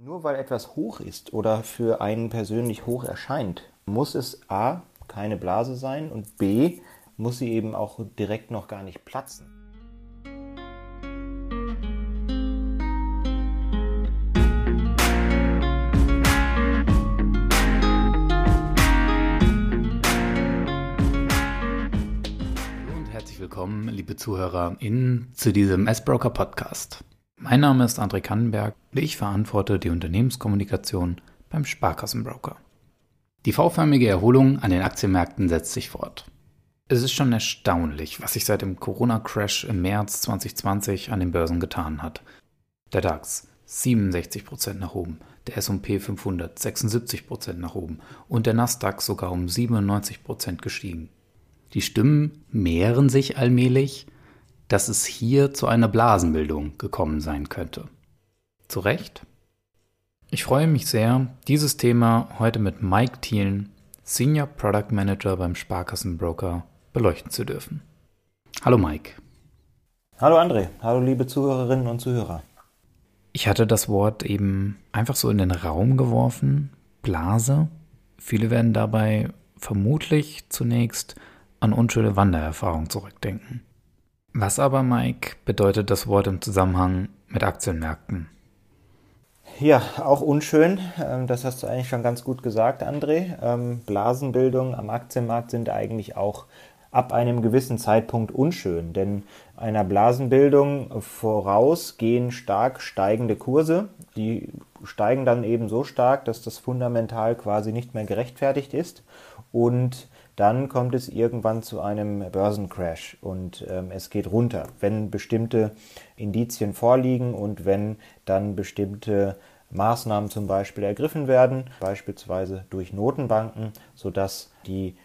Nur weil etwas hoch ist oder für einen persönlich hoch erscheint, muss es a. keine Blase sein und b. muss sie eben auch direkt noch gar nicht platzen. und herzlich willkommen, liebe ZuhörerInnen, zu diesem S-Broker Podcast. Mein Name ist André Kannenberg und ich verantworte die Unternehmenskommunikation beim Sparkassenbroker. Die V-förmige Erholung an den Aktienmärkten setzt sich fort. Es ist schon erstaunlich, was sich seit dem Corona-Crash im März 2020 an den Börsen getan hat. Der DAX 67% nach oben, der S&P 500 76% nach oben und der Nasdaq sogar um 97% gestiegen. Die Stimmen mehren sich allmählich, dass es hier zu einer Blasenbildung gekommen sein könnte. Zu Recht? Ich freue mich sehr, dieses Thema heute mit Mike Thielen, Senior Product Manager beim Sparkassenbroker, beleuchten zu dürfen. Hallo Mike. Hallo André, hallo liebe Zuhörerinnen und Zuhörer. Ich hatte das Wort eben einfach so in den Raum geworfen, Blase. Viele werden dabei vermutlich zunächst an unschöne Wandererfahrung zurückdenken. Was aber, Mike, bedeutet das Wort im Zusammenhang mit Aktienmärkten? Ja, auch unschön. Ähm, das hast du eigentlich schon ganz gut gesagt, André. Ähm, Blasenbildung am Aktienmarkt sind eigentlich auch ab einem gewissen Zeitpunkt unschön, denn einer Blasenbildung voraus gehen stark steigende Kurse. Die steigen dann eben so stark, dass das fundamental quasi nicht mehr gerechtfertigt ist und dann kommt es irgendwann zu einem Börsencrash und ähm, es geht runter, wenn bestimmte Indizien vorliegen und wenn dann bestimmte Maßnahmen zum Beispiel ergriffen werden, beispielsweise durch Notenbanken, sodass die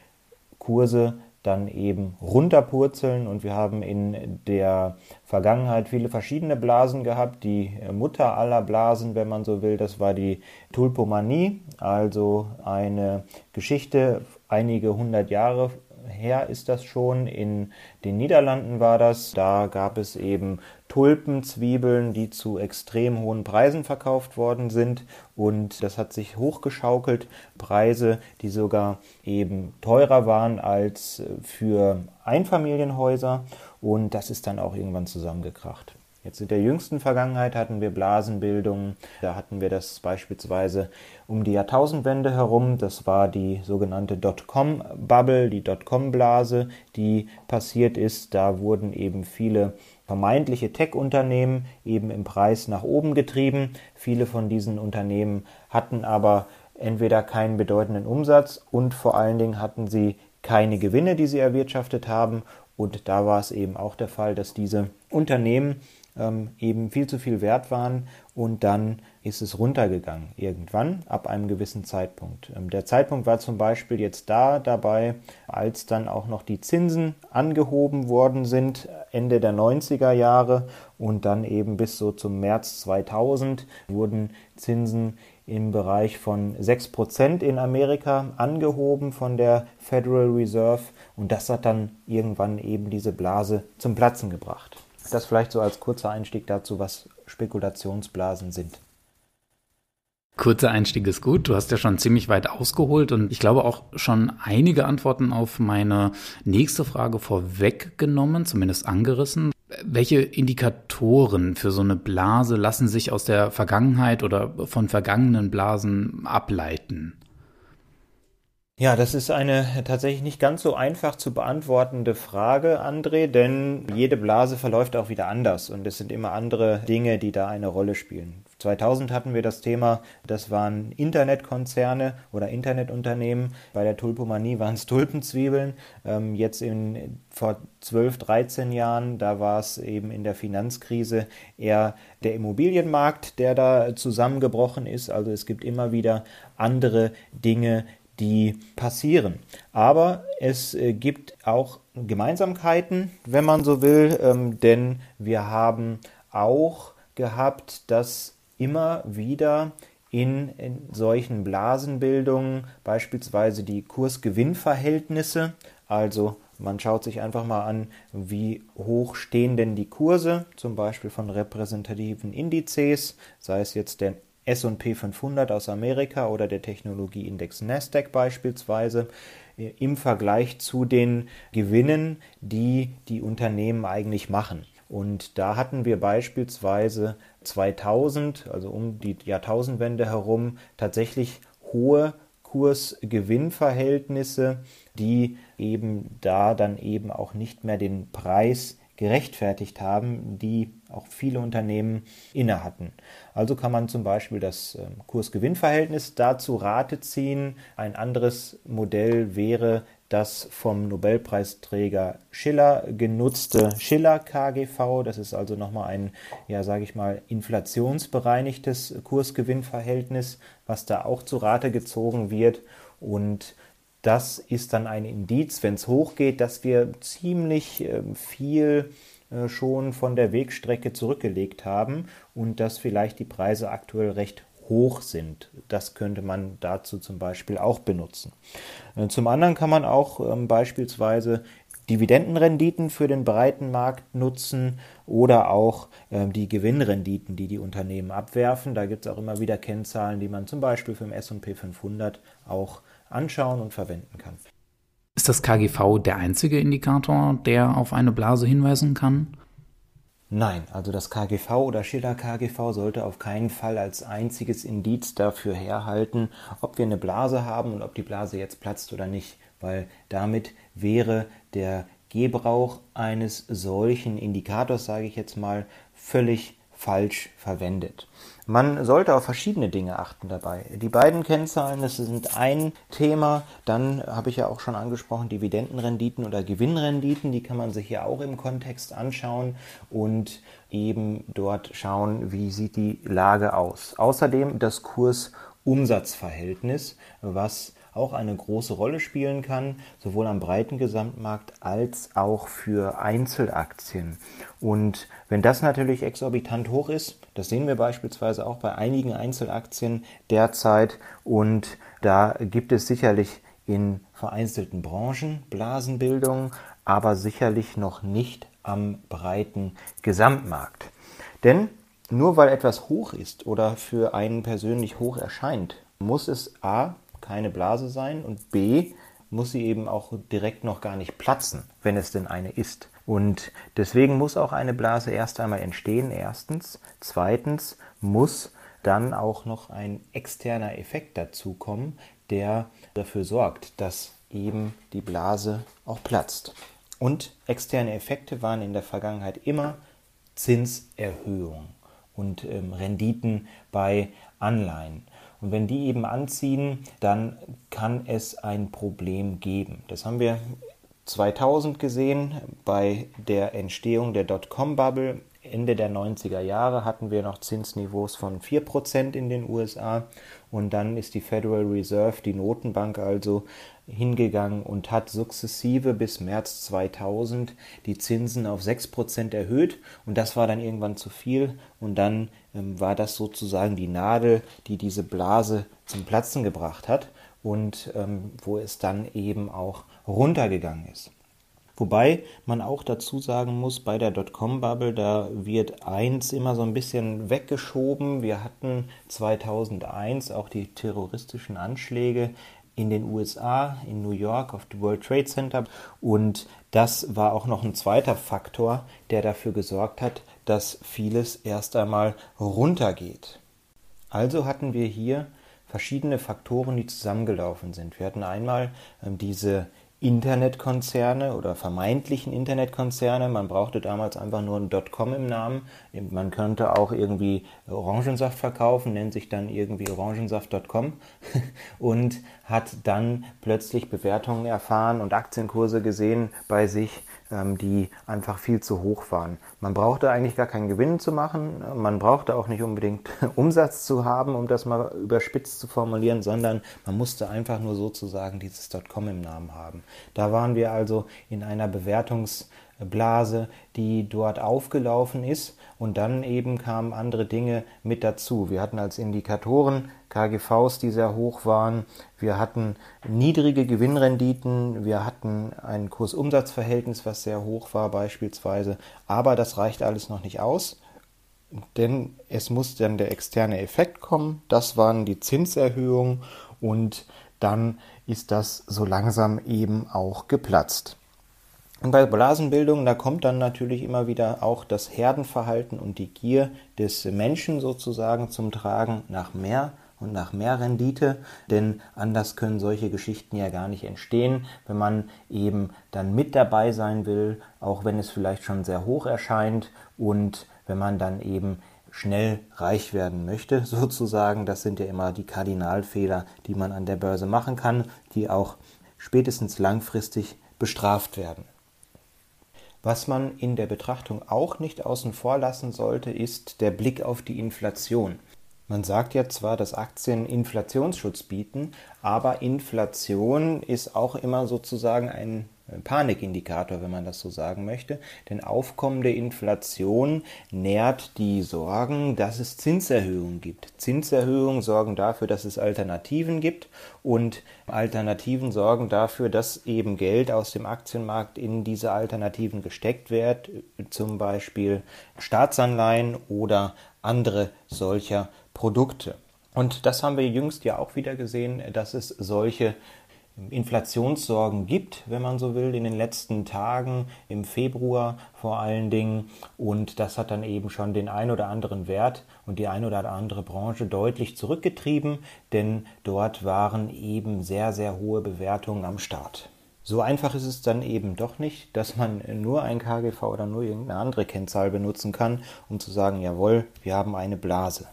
Kurse dann eben runterpurzeln und wir haben in der Vergangenheit viele verschiedene Blasen gehabt. Die Mutter aller Blasen, wenn man so will, das war die Tulpomanie, also eine Geschichte einige hundert Jahre her ist das schon. In den Niederlanden war das. Da gab es eben Tulpenzwiebeln, die zu extrem hohen Preisen verkauft worden sind. Und das hat sich hochgeschaukelt. Preise, die sogar eben teurer waren als für Einfamilienhäuser. Und das ist dann auch irgendwann zusammengekracht. Jetzt in der jüngsten Vergangenheit hatten wir Blasenbildungen. Da hatten wir das beispielsweise um die Jahrtausendwende herum. Das war die sogenannte Dotcom-Bubble, die Dotcom-Blase, die passiert ist. Da wurden eben viele vermeintliche Tech-Unternehmen eben im Preis nach oben getrieben. Viele von diesen Unternehmen hatten aber entweder keinen bedeutenden Umsatz und vor allen Dingen hatten sie keine Gewinne, die sie erwirtschaftet haben. Und da war es eben auch der Fall, dass diese Unternehmen ähm, eben viel zu viel wert waren und dann ist es runtergegangen irgendwann ab einem gewissen Zeitpunkt. Ähm, der Zeitpunkt war zum Beispiel jetzt da dabei, als dann auch noch die Zinsen angehoben worden sind, Ende der 90er Jahre und dann eben bis so zum März 2000 wurden Zinsen im Bereich von 6% in Amerika angehoben von der Federal Reserve und das hat dann irgendwann eben diese Blase zum Platzen gebracht. Das vielleicht so als kurzer Einstieg dazu, was Spekulationsblasen sind. Kurzer Einstieg ist gut. Du hast ja schon ziemlich weit ausgeholt und ich glaube auch schon einige Antworten auf meine nächste Frage vorweggenommen, zumindest angerissen. Welche Indikatoren für so eine Blase lassen sich aus der Vergangenheit oder von vergangenen Blasen ableiten? Ja, das ist eine tatsächlich nicht ganz so einfach zu beantwortende Frage, André, denn jede Blase verläuft auch wieder anders und es sind immer andere Dinge, die da eine Rolle spielen. 2000 hatten wir das Thema, das waren Internetkonzerne oder Internetunternehmen. Bei der Tulpomanie waren es Tulpenzwiebeln. Ähm, jetzt in, vor 12, 13 Jahren, da war es eben in der Finanzkrise eher der Immobilienmarkt, der da zusammengebrochen ist. Also es gibt immer wieder andere Dinge, die passieren. Aber es äh, gibt auch Gemeinsamkeiten, wenn man so will, ähm, denn wir haben auch gehabt, dass immer wieder in, in solchen Blasenbildungen beispielsweise die Kursgewinnverhältnisse, also man schaut sich einfach mal an, wie hoch stehen denn die Kurse, zum Beispiel von repräsentativen Indizes, sei es jetzt der S&P 500 aus Amerika oder der Technologieindex Nasdaq beispielsweise äh, im Vergleich zu den Gewinnen, die die Unternehmen eigentlich machen. Und da hatten wir beispielsweise 2000, also um die Jahrtausendwende herum, tatsächlich hohe Kurs-Gewinn-Verhältnisse, die eben da dann eben auch nicht mehr den Preis gerechtfertigt haben, die auch viele Unternehmen inne hatten. Also kann man zum Beispiel das ähm, Kurs-Gewinn-Verhältnis dazu Rate ziehen. Ein anderes Modell wäre das vom Nobelpreisträger Schiller genutzte Schiller KGV. Das ist also nochmal ein, ja, sage ich mal, inflationsbereinigtes Kursgewinnverhältnis, was da auch zu Rate gezogen wird. Und das ist dann ein Indiz, wenn es hochgeht, dass wir ziemlich ähm, viel äh, schon von der Wegstrecke zurückgelegt haben und dass vielleicht die Preise aktuell recht hoch sind. Das könnte man dazu zum Beispiel auch benutzen. Äh, zum anderen kann man auch ähm, beispielsweise Dividendenrenditen für den breiten Markt nutzen oder auch ähm, die Gewinnrenditen, die die Unternehmen abwerfen. Da gibt es auch immer wieder Kennzahlen, die man zum Beispiel für den S&P 500 auch anschauen und verwenden kann. Ist das KGV der einzige Indikator, der auf eine Blase hinweisen kann? Nein, also das KGV oder Schiller KGV sollte auf keinen Fall als einziges Indiz dafür herhalten, ob wir eine Blase haben und ob die Blase jetzt platzt oder nicht, weil damit wäre der Gebrauch eines solchen Indikators, sage ich jetzt mal, völlig falsch verwendet. Man sollte auf verschiedene Dinge achten dabei. Die beiden Kennzahlen, das sind ein Thema. Dann habe ich ja auch schon angesprochen, Dividendenrenditen oder Gewinnrenditen, die kann man sich ja auch im Kontext anschauen und eben dort schauen, wie sieht die Lage aus. Außerdem das Kurs-Umsatz-Verhältnis, was auch eine große Rolle spielen kann, sowohl am breiten Gesamtmarkt als auch für Einzelaktien. Und wenn das natürlich exorbitant hoch ist, das sehen wir beispielsweise auch bei einigen Einzelaktien derzeit und da gibt es sicherlich in vereinzelten Branchen Blasenbildung, aber sicherlich noch nicht am breiten Gesamtmarkt. Denn nur weil etwas hoch ist oder für einen persönlich hoch erscheint, muss es a keine Blase sein und B muss sie eben auch direkt noch gar nicht platzen, wenn es denn eine ist. Und deswegen muss auch eine Blase erst einmal entstehen, erstens. Zweitens muss dann auch noch ein externer Effekt dazukommen, der dafür sorgt, dass eben die Blase auch platzt. Und externe Effekte waren in der Vergangenheit immer Zinserhöhungen und ähm, Renditen bei Anleihen. Und wenn die eben anziehen, dann kann es ein Problem geben. Das haben wir 2000 gesehen bei der Entstehung der Dotcom-Bubble. Ende der 90er Jahre hatten wir noch Zinsniveaus von 4% in den USA und dann ist die Federal Reserve, die Notenbank also, hingegangen und hat sukzessive bis März 2000 die Zinsen auf 6% erhöht und das war dann irgendwann zu viel und dann ähm, war das sozusagen die Nadel, die diese Blase zum Platzen gebracht hat und ähm, wo es dann eben auch runtergegangen ist. Wobei man auch dazu sagen muss, bei der Dotcom-Bubble, da wird eins immer so ein bisschen weggeschoben. Wir hatten 2001 auch die terroristischen Anschläge in den USA, in New York auf dem World Trade Center. Und das war auch noch ein zweiter Faktor, der dafür gesorgt hat, dass vieles erst einmal runtergeht. Also hatten wir hier verschiedene Faktoren, die zusammengelaufen sind. Wir hatten einmal ähm, diese Internetkonzerne oder vermeintlichen Internetkonzerne. Man brauchte damals einfach nur ein .com im Namen. Man könnte auch irgendwie Orangensaft verkaufen, nennt sich dann irgendwie orangensaft.com und hat dann plötzlich Bewertungen erfahren und Aktienkurse gesehen bei sich, die einfach viel zu hoch waren. Man brauchte eigentlich gar keinen Gewinn zu machen, man brauchte auch nicht unbedingt Umsatz zu haben, um das mal überspitzt zu formulieren, sondern man musste einfach nur sozusagen dieses .com im Namen haben. Da waren wir also in einer Bewertungsblase, die dort aufgelaufen ist und dann eben kamen andere Dinge mit dazu. Wir hatten als Indikatoren KGVs, die sehr hoch waren. Wir hatten niedrige Gewinnrenditen. Wir hatten ein Kursumsatzverhältnis, was sehr hoch war beispielsweise. Aber das reicht alles noch nicht aus. denn es muss dann der externe Effekt kommen. Das waren die Zinserhöhungen und dann ist das so langsam eben auch geplatzt. Und bei Blasenbildung, da kommt dann natürlich immer wieder auch das Herdenverhalten und die Gier des Menschen sozusagen zum Tragen nach mehr und nach mehr Rendite, denn anders können solche Geschichten ja gar nicht entstehen, wenn man eben dann mit dabei sein will, auch wenn es vielleicht schon sehr hoch erscheint und wenn man dann eben schnell reich werden möchte, sozusagen. Das sind ja immer die Kardinalfehler, die man an der Börse machen kann, die auch spätestens langfristig bestraft werden. Was man in der Betrachtung auch nicht außen vor lassen sollte, ist der Blick auf die Inflation. Man sagt ja zwar, dass Aktien Inflationsschutz bieten, aber Inflation ist auch immer sozusagen ein Panikindikator, wenn man das so sagen möchte. Denn aufkommende Inflation nährt die Sorgen, dass es Zinserhöhungen gibt. Zinserhöhungen sorgen dafür, dass es Alternativen gibt und Alternativen sorgen dafür, dass eben Geld aus dem Aktienmarkt in diese Alternativen gesteckt wird, zum Beispiel Staatsanleihen oder andere solcher Produkte. Und das haben wir jüngst ja auch wieder gesehen, dass es solche Inflationssorgen gibt, wenn man so will, in den letzten Tagen, im Februar vor allen Dingen. Und das hat dann eben schon den ein oder anderen Wert und die ein oder andere Branche deutlich zurückgetrieben, denn dort waren eben sehr, sehr hohe Bewertungen am Start. So einfach ist es dann eben doch nicht, dass man nur ein KGV oder nur irgendeine andere Kennzahl benutzen kann, um zu sagen, jawohl, wir haben eine Blase.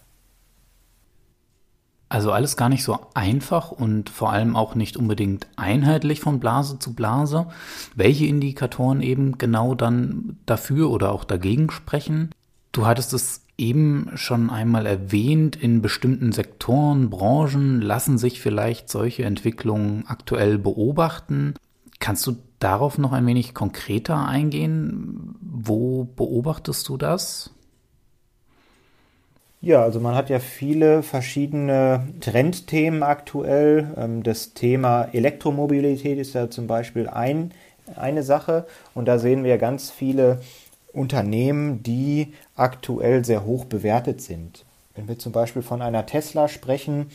Also alles gar nicht so einfach und vor allem auch nicht unbedingt einheitlich von Blase zu Blase. Welche Indikatoren eben genau dann dafür oder auch dagegen sprechen? Du hattest es eben schon einmal erwähnt, in bestimmten Sektoren, Branchen lassen sich vielleicht solche Entwicklungen aktuell beobachten. Kannst du darauf noch ein wenig konkreter eingehen? Wo beobachtest du das? Ja, also man hat ja viele verschiedene Trendthemen aktuell. Ähm, das Thema Elektromobilität ist ja zum Beispiel ein, eine Sache und da sehen wir ganz viele Unternehmen, die aktuell sehr hoch bewertet sind. Wenn wir zum Beispiel von einer Tesla sprechen,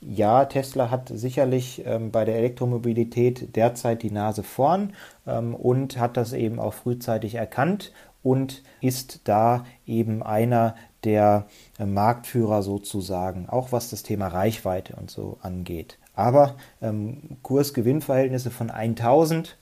ja, Tesla hat sicherlich ähm, bei der Elektromobilität derzeit die Nase vorn ähm, und hat das eben auch frühzeitig erkannt und ist da eben einer der äh, Marktführer sozusagen, auch was das Thema Reichweite und so angeht. Aber ähm, Kurs-Gewinn-Verhältnisse von 1000,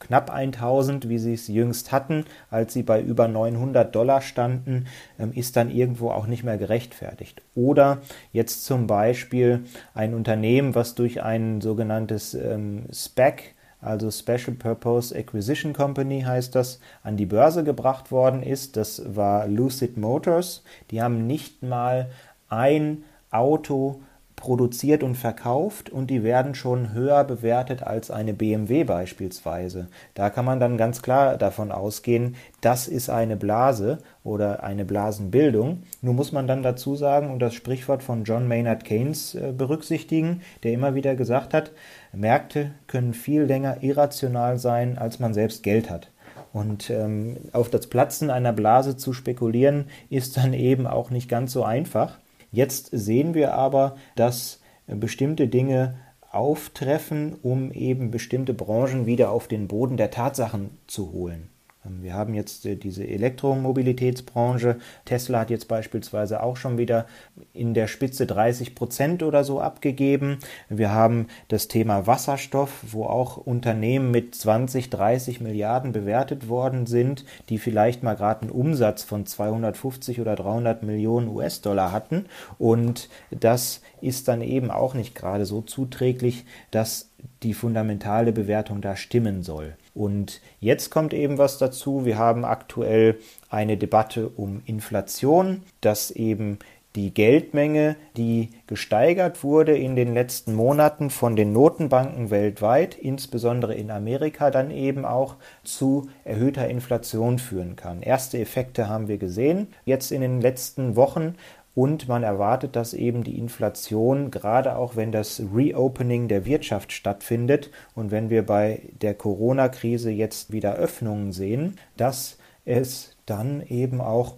knapp 1000, wie sie es jüngst hatten, als sie bei über 900 Dollar standen, ähm, ist dann irgendwo auch nicht mehr gerechtfertigt. Oder jetzt zum Beispiel ein Unternehmen, was durch ein sogenanntes ähm, SPAC also Special Purpose Acquisition Company heißt das, an die Börse gebracht worden ist. Das war Lucid Motors. Die haben nicht mal ein Auto produziert und verkauft und die werden schon höher bewertet als eine BMW beispielsweise. Da kann man dann ganz klar davon ausgehen, das ist eine Blase oder eine Blasenbildung. Nur muss man dann dazu sagen und das Sprichwort von John Maynard Keynes äh, berücksichtigen, der immer wieder gesagt hat, Märkte können viel länger irrational sein, als man selbst Geld hat. Und ähm, auf das Platzen einer Blase zu spekulieren, ist dann eben auch nicht ganz so einfach. Jetzt sehen wir aber, dass bestimmte Dinge auftreffen, um eben bestimmte Branchen wieder auf den Boden der Tatsachen zu holen. Ähm, wir haben jetzt äh, diese Elektromobilitätsbranche. Tesla hat jetzt beispielsweise auch schon wieder in der Spitze 30 Prozent oder so abgegeben. Wir haben das Thema Wasserstoff, wo auch Unternehmen mit 20, 30 Milliarden bewertet worden sind, die vielleicht mal gerade einen Umsatz von 250 oder 300 Millionen US-Dollar hatten. Und das ist dann eben auch nicht gerade so zuträglich, dass die fundamentale Bewertung da stimmen soll. Und jetzt kommt eben was dazu. Wir haben aktuell eine Debatte um Inflation, dass eben die Geldmenge, die gesteigert wurde in den letzten Monaten von den Notenbanken weltweit, insbesondere in Amerika, dann eben auch zu erhöhter Inflation führen kann. Erste Effekte haben wir gesehen. Jetzt in den letzten Wochen und man erwartet, dass eben die Inflation, gerade auch wenn das Reopening der Wirtschaft stattfindet und wenn wir bei der Corona-Krise jetzt wieder Öffnungen sehen, dass es dann eben auch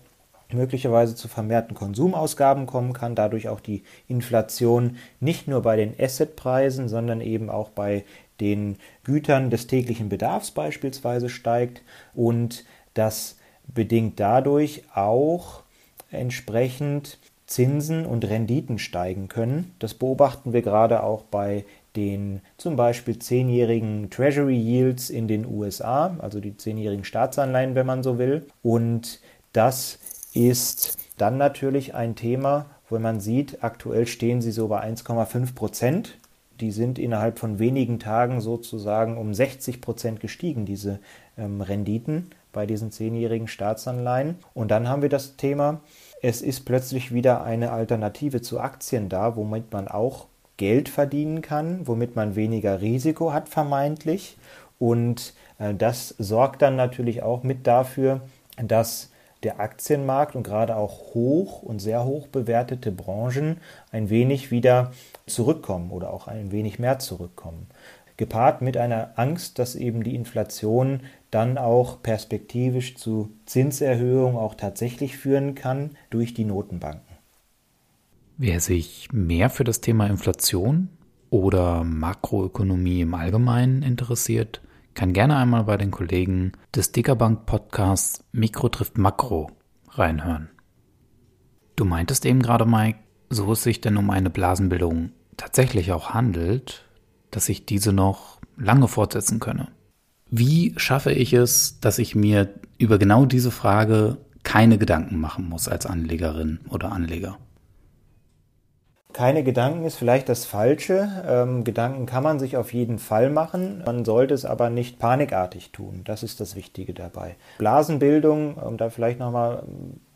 möglicherweise zu vermehrten Konsumausgaben kommen kann, dadurch auch die Inflation nicht nur bei den Assetpreisen, sondern eben auch bei den Gütern des täglichen Bedarfs beispielsweise steigt und das bedingt dadurch auch entsprechend Zinsen und Renditen steigen können. Das beobachten wir gerade auch bei den zum Beispiel zehnjährigen Treasury Yields in den USA, also die zehnjährigen Staatsanleihen, wenn man so will. Und das ist dann natürlich ein Thema, wo man sieht, aktuell stehen sie so bei 1,5 Prozent. Die sind innerhalb von wenigen Tagen sozusagen um 60 Prozent gestiegen, diese ähm, Renditen bei diesen zehnjährigen Staatsanleihen. Und dann haben wir das Thema, es ist plötzlich wieder eine Alternative zu Aktien da, womit man auch Geld verdienen kann, womit man weniger Risiko hat vermeintlich. Und äh, das sorgt dann natürlich auch mit dafür, dass der Aktienmarkt und gerade auch hoch und sehr hoch bewertete Branchen ein wenig wieder zurückkommen oder auch ein wenig mehr zurückkommen. Gepaart mit einer Angst, dass eben die Inflation dann auch perspektivisch zu Zinserhöhungen auch tatsächlich führen kann durch die Notenbanken. Wer sich mehr für das Thema Inflation oder Makroökonomie im Allgemeinen interessiert, kann gerne einmal bei den Kollegen des Dickerbank Podcasts Mikro trifft Makro reinhören. Du meintest eben gerade, Mike, so es sich denn um eine Blasenbildung tatsächlich auch handelt, dass ich diese noch lange fortsetzen könne. Wie schaffe ich es, dass ich mir über genau diese Frage keine Gedanken machen muss als Anlegerin oder Anleger? Keine Gedanken ist vielleicht das Falsche. Ähm, Gedanken kann man sich auf jeden Fall machen. Man sollte es aber nicht panikartig tun. Das ist das Wichtige dabei. Blasenbildung, um da vielleicht nochmal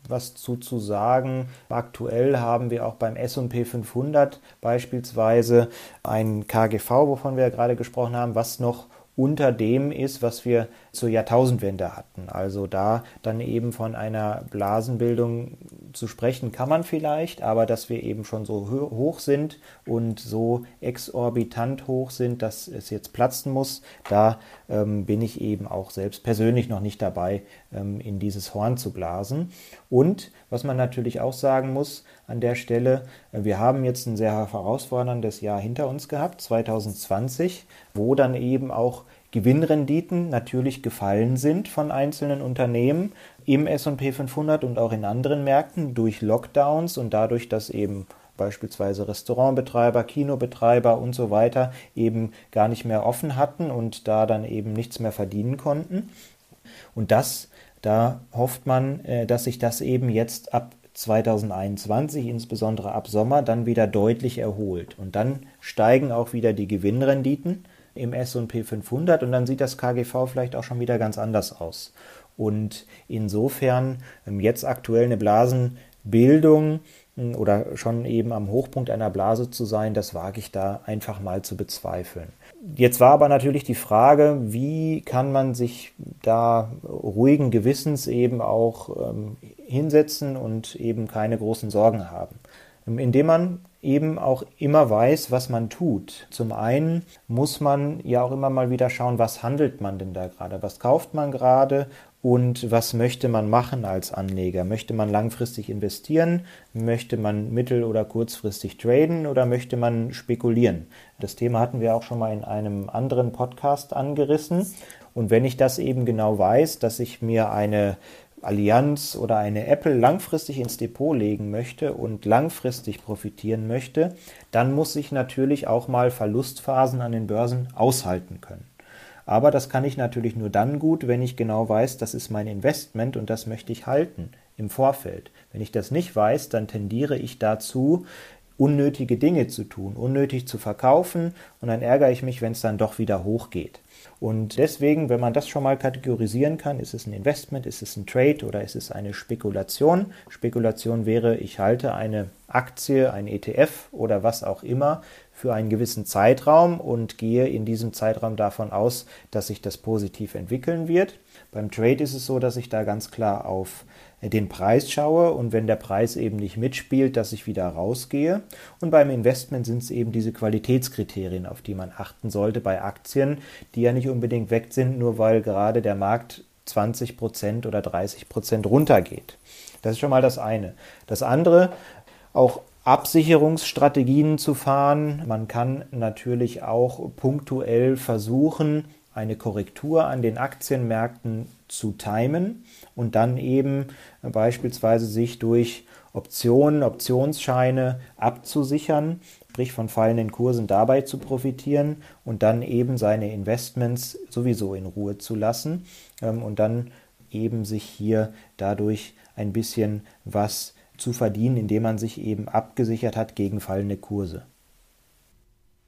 was zu, zu sagen. Aktuell haben wir auch beim S&P 500 beispielsweise ein KGV, wovon wir ja gerade gesprochen haben, was noch unter dem ist, was wir zur Jahrtausendwende hatten. Also da dann eben von einer Blasenbildung zu sprechen kann man vielleicht, aber dass wir eben schon so hoch sind und so exorbitant hoch sind, dass es jetzt platzen muss, da ähm, bin ich eben auch selbst persönlich noch nicht dabei, ähm, in dieses Horn zu blasen. Und was man natürlich auch sagen muss an der Stelle, äh, wir haben jetzt ein sehr herausforderndes Jahr hinter uns gehabt, 2020, wo dann eben auch Gewinnrenditen natürlich gefallen sind von einzelnen Unternehmen im SP 500 und auch in anderen Märkten durch Lockdowns und dadurch, dass eben beispielsweise Restaurantbetreiber, Kinobetreiber und so weiter eben gar nicht mehr offen hatten und da dann eben nichts mehr verdienen konnten. Und das, da hofft man, äh, dass sich das eben jetzt ab 2021, insbesondere ab Sommer, dann wieder deutlich erholt. Und dann steigen auch wieder die Gewinnrenditen im S&P 500 und dann sieht das KGV vielleicht auch schon wieder ganz anders aus. Und insofern ähm, jetzt aktuell eine Blasenbildung hm, oder schon eben am Hochpunkt einer Blase zu sein, das wage ich da einfach mal zu bezweifeln. Jetzt war aber natürlich die Frage, wie kann man sich da ruhigen Gewissens eben auch ähm, hinsetzen und eben keine großen Sorgen haben. Ähm, indem man eben auch immer weiß, was man tut. Zum einen muss man ja auch immer mal wieder schauen, was handelt man denn da gerade, was kauft man gerade und was möchte man machen als Anleger? Möchte man langfristig investieren? Möchte man mittel- oder kurzfristig traden oder möchte man spekulieren? Das Thema hatten wir auch schon mal in einem anderen Podcast angerissen. Und wenn ich das eben genau weiß, dass ich mir eine Allianz oder eine Apple langfristig ins Depot legen möchte und langfristig profitieren möchte, dann muss ich natürlich auch mal Verlustphasen an den Börsen aushalten können. Aber das kann ich natürlich nur dann gut, wenn ich genau weiß, das ist mein Investment und das möchte ich halten im Vorfeld. Wenn ich das nicht weiß, dann tendiere ich dazu, unnötige Dinge zu tun, unnötig zu verkaufen und dann ärgere ich mich, wenn es dann doch wieder hochgeht. Und deswegen, wenn man das schon mal kategorisieren kann, ist es ein Investment, ist es ein Trade oder ist es eine Spekulation? Spekulation wäre, ich halte eine Aktie, ein ETF oder was auch immer für einen gewissen Zeitraum und gehe in diesem Zeitraum davon aus, dass sich das positiv entwickeln wird. Beim Trade ist es so, dass ich da ganz klar auf den Preis schaue und wenn der Preis eben nicht mitspielt, dass ich wieder rausgehe. Und beim Investment sind es eben diese Qualitätskriterien, auf die man achten sollte bei Aktien, die ja nicht unbedingt weg sind, nur weil gerade der Markt 20 Prozent oder 30 Prozent runtergeht. Das ist schon mal das eine. Das andere, auch Absicherungsstrategien zu fahren. Man kann natürlich auch punktuell versuchen, eine Korrektur an den Aktienmärkten zu timen und dann eben beispielsweise sich durch Optionen, Optionsscheine abzusichern, sprich von fallenden Kursen dabei zu profitieren und dann eben seine Investments sowieso in Ruhe zu lassen ähm, und dann eben sich hier dadurch ein bisschen was zu verdienen, indem man sich eben abgesichert hat gegen fallende Kurse.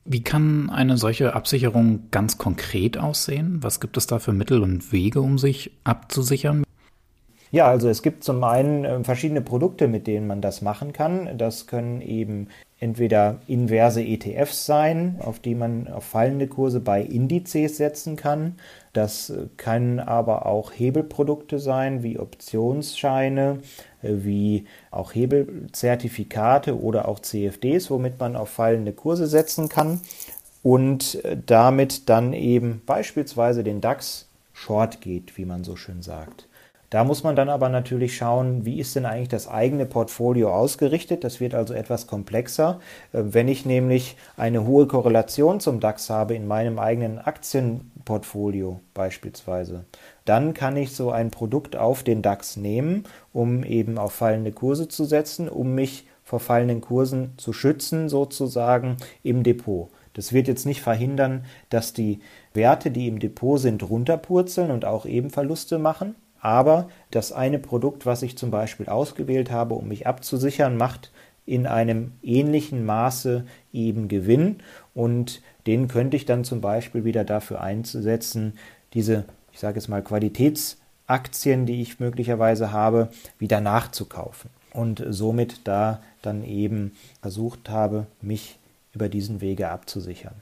Wie kann eine solche Absicherung ganz konkret aussehen? Was gibt es da für Mittel und Wege, um sich abzusichern? Ja, also es gibt zum einen äh, verschiedene Produkte, mit denen man das machen kann. Das können eben entweder inverse ETFs sein, auf die man auf fallende Kurse bei Indizes setzen kann. Das äh, können aber auch Hebelprodukte sein, wie Optionsscheine, äh, wie auch Hebelzertifikate oder auch CFDs, womit man auf fallende Kurse setzen kann und damit dann eben beispielsweise den DAX short geht, wie man so schön sagt. Da muss man dann aber natürlich schauen, wie ist denn eigentlich das eigene Portfolio ausgerichtet. Das wird also etwas komplexer. Äh, wenn ich nämlich eine hohe Korrelation zum DAX habe in meinem eigenen Aktienportfolio beispielsweise, dann kann ich so ein Produkt auf den DAX nehmen, um eben auf fallende Kurse zu setzen, um mich vor fallenden Kursen zu schützen, sozusagen im Depot. Das wird jetzt nicht verhindern, dass die Werte, die im Depot sind, runterpurzeln und auch eben Verluste machen. Aber das eine Produkt, was ich zum Beispiel ausgewählt habe, um mich abzusichern, macht in einem ähnlichen Maße eben Gewinn und den könnte ich dann zum Beispiel wieder dafür einzusetzen, diese, ich sage es mal, Qualitätsaktien, die ich möglicherweise habe, wieder nachzukaufen und somit da dann eben versucht habe, mich über diesen Wege abzusichern.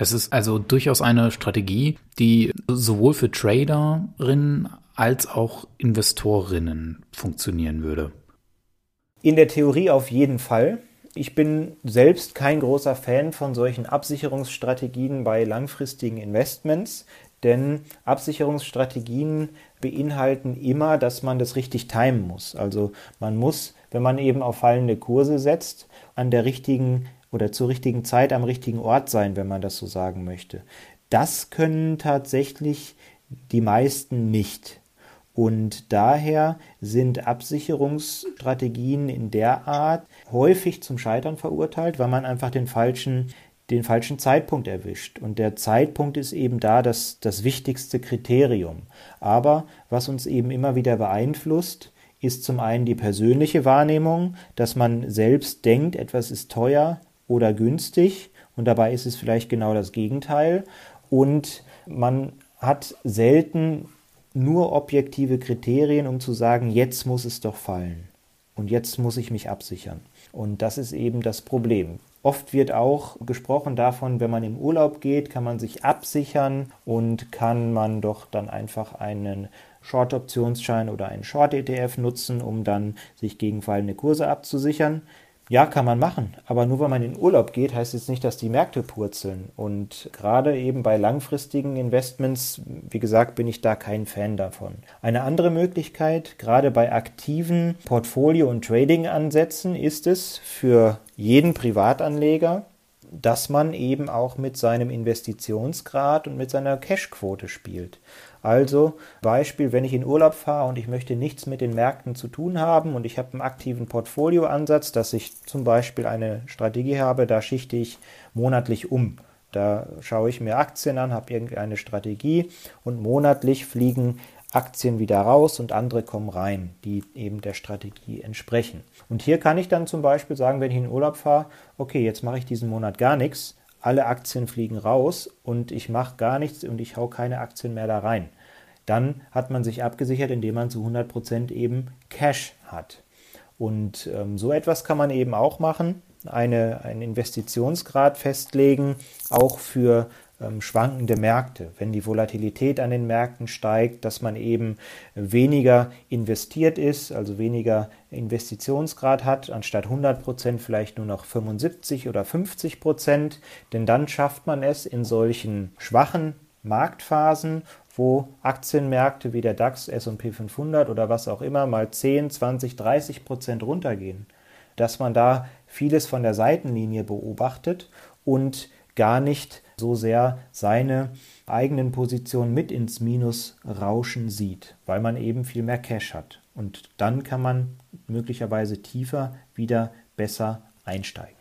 Das ist also durchaus eine Strategie, die sowohl für Traderinnen als auch Investorinnen funktionieren würde. In der Theorie auf jeden Fall. Ich bin selbst kein großer Fan von solchen Absicherungsstrategien bei langfristigen Investments, denn Absicherungsstrategien beinhalten immer, dass man das richtig timen muss. Also man muss, wenn man eben auf fallende Kurse setzt, an der richtigen oder zur richtigen Zeit am richtigen Ort sein, wenn man das so sagen möchte. Das können tatsächlich die meisten nicht. Und daher sind Absicherungsstrategien in der Art häufig zum Scheitern verurteilt, weil man einfach den falschen, den falschen Zeitpunkt erwischt. Und der Zeitpunkt ist eben da das, das wichtigste Kriterium. Aber was uns eben immer wieder beeinflusst, ist zum einen die persönliche Wahrnehmung, dass man selbst denkt, etwas ist teuer, oder günstig und dabei ist es vielleicht genau das Gegenteil und man hat selten nur objektive Kriterien, um zu sagen, jetzt muss es doch fallen und jetzt muss ich mich absichern. Und das ist eben das Problem. Oft wird auch gesprochen davon, wenn man im Urlaub geht, kann man sich absichern und kann man doch dann einfach einen Short-Optionsschein oder einen Short-ETF nutzen, um dann sich gegen fallende Kurse abzusichern. Ja, kann man machen. Aber nur weil man in Urlaub geht, heißt jetzt nicht, dass die Märkte purzeln. Und gerade eben bei langfristigen Investments, wie gesagt, bin ich da kein Fan davon. Eine andere Möglichkeit, gerade bei aktiven Portfolio- und Trading-Ansätzen, ist es für jeden Privatanleger, dass man eben auch mit seinem Investitionsgrad und mit seiner Cashquote spielt. Also Beispiel, wenn ich in Urlaub fahre und ich möchte nichts mit den Märkten zu tun haben und ich habe einen aktiven Portfolioansatz, dass ich zum Beispiel eine Strategie habe, da schichte ich monatlich um. Da schaue ich mir Aktien an, habe irgendeine Strategie und monatlich fliegen Aktien wieder raus und andere kommen rein, die eben der Strategie entsprechen. Und hier kann ich dann zum Beispiel sagen, wenn ich in Urlaub fahre, okay, jetzt mache ich diesen Monat gar nichts, alle Aktien fliegen raus und ich mache gar nichts und ich hau keine Aktien mehr da rein. Dann hat man sich abgesichert, indem man zu 100% eben Cash hat. Und ähm, so etwas kann man eben auch machen, eine, einen Investitionsgrad festlegen, auch für schwankende Märkte, wenn die Volatilität an den Märkten steigt, dass man eben weniger investiert ist, also weniger Investitionsgrad hat, anstatt 100 Prozent vielleicht nur noch 75 oder 50 Prozent, denn dann schafft man es in solchen schwachen Marktphasen, wo Aktienmärkte wie der DAX, SP 500 oder was auch immer mal 10, 20, 30 Prozent runtergehen, dass man da vieles von der Seitenlinie beobachtet und gar nicht so sehr seine eigenen Positionen mit ins Minus rauschen sieht, weil man eben viel mehr Cash hat. Und dann kann man möglicherweise tiefer wieder besser einsteigen.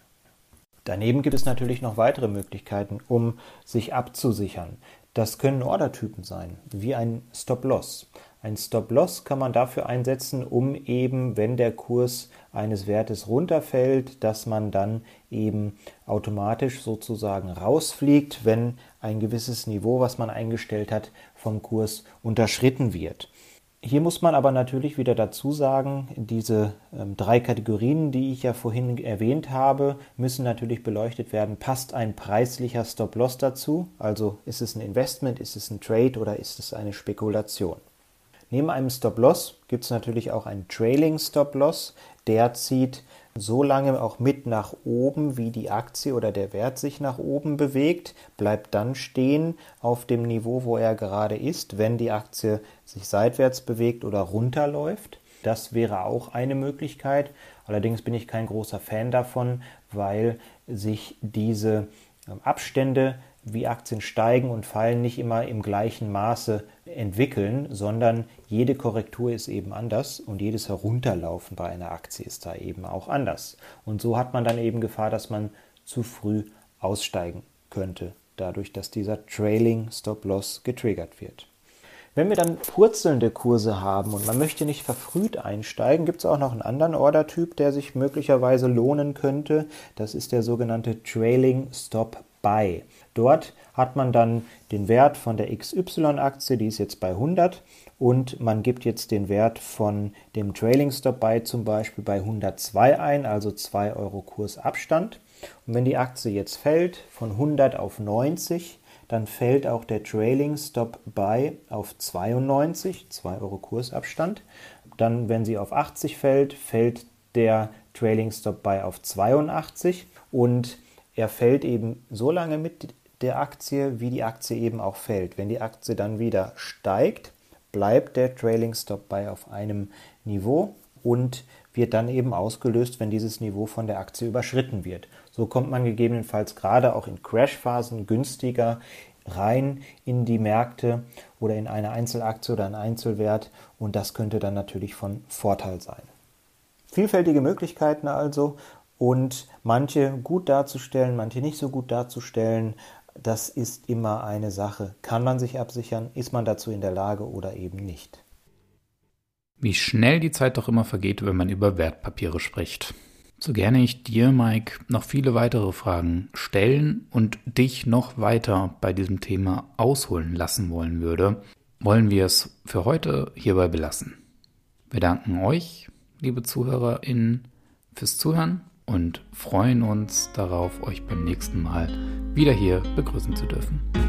Daneben gibt es natürlich noch weitere Möglichkeiten, um sich abzusichern. Das können Ordertypen sein, wie ein Stop-Loss. Ein Stop-Loss kann man dafür einsetzen, um eben, wenn der Kurs eines Wertes runterfällt, dass man dann eben automatisch sozusagen rausfliegt, wenn ein gewisses Niveau, was man eingestellt hat, vom Kurs unterschritten wird. Hier muss man aber natürlich wieder dazu sagen, diese ähm, drei Kategorien, die ich ja vorhin erwähnt habe, müssen natürlich beleuchtet werden. Passt ein preislicher Stop-Loss dazu? Also ist es ein Investment, ist es ein Trade oder ist es eine Spekulation? Neben einem Stop-Loss gibt es natürlich auch einen Trailing Stop-Loss. Der zieht so lange auch mit nach oben, wie die Aktie oder der Wert sich nach oben bewegt, bleibt dann stehen auf dem Niveau, wo er gerade ist, wenn die Aktie sich seitwärts bewegt oder runterläuft. Das wäre auch eine Möglichkeit. Allerdings bin ich kein großer Fan davon, weil sich diese ähm, Abstände wie Aktien steigen und fallen, nicht immer im gleichen Maße entwickeln, sondern jede Korrektur ist eben anders und jedes Herunterlaufen bei einer Aktie ist da eben auch anders. Und so hat man dann eben Gefahr, dass man zu früh aussteigen könnte, dadurch, dass dieser Trailing Stop Loss getriggert wird. Wenn wir dann purzelnde Kurse haben und man möchte nicht verfrüht einsteigen, gibt es auch noch einen anderen Ordertyp, der sich möglicherweise lohnen könnte. Das ist der sogenannte Trailing Stop Buy. Dort hat man dann den Wert von der XY-Aktie, die ist jetzt bei 100 und man gibt jetzt den Wert von dem Trailing Stop Buy zum Beispiel bei 102 ein, also 2 Euro Kursabstand. Und wenn die Aktie jetzt fällt von 100 auf 90, dann fällt auch der Trailing Stop Buy auf 92, 2 Euro Kursabstand. Dann, wenn sie auf 80 fällt, fällt der Trailing Stop Buy auf 82 und er fällt eben so lange mit der Aktie, wie die Aktie eben auch fällt. Wenn die Aktie dann wieder steigt, bleibt der Trailing Stop Buy auf einem Niveau und wird dann eben ausgelöst, wenn dieses Niveau von der Aktie überschritten wird. So kommt man gegebenenfalls gerade auch in Crashphasen günstiger rein in die Märkte oder in eine Einzelaktie oder einen Einzelwert und das könnte dann natürlich von Vorteil sein. Vielfältige Möglichkeiten also und manche gut darzustellen, manche nicht so gut darzustellen, das ist immer eine Sache. Kann man sich absichern? Ist man dazu in der Lage oder eben nicht? Wie schnell die Zeit doch immer vergeht, wenn man über Wertpapiere spricht. So gerne ich dir, Mike, noch viele weitere Fragen stellen und dich noch weiter bei diesem Thema ausholen lassen wollen würde, wollen wir es für heute hierbei belassen. Wir danken euch, liebe ZuhörerInnen, fürs Zuhören und freuen uns darauf, euch beim nächsten Mal wieder hier begrüßen zu dürfen.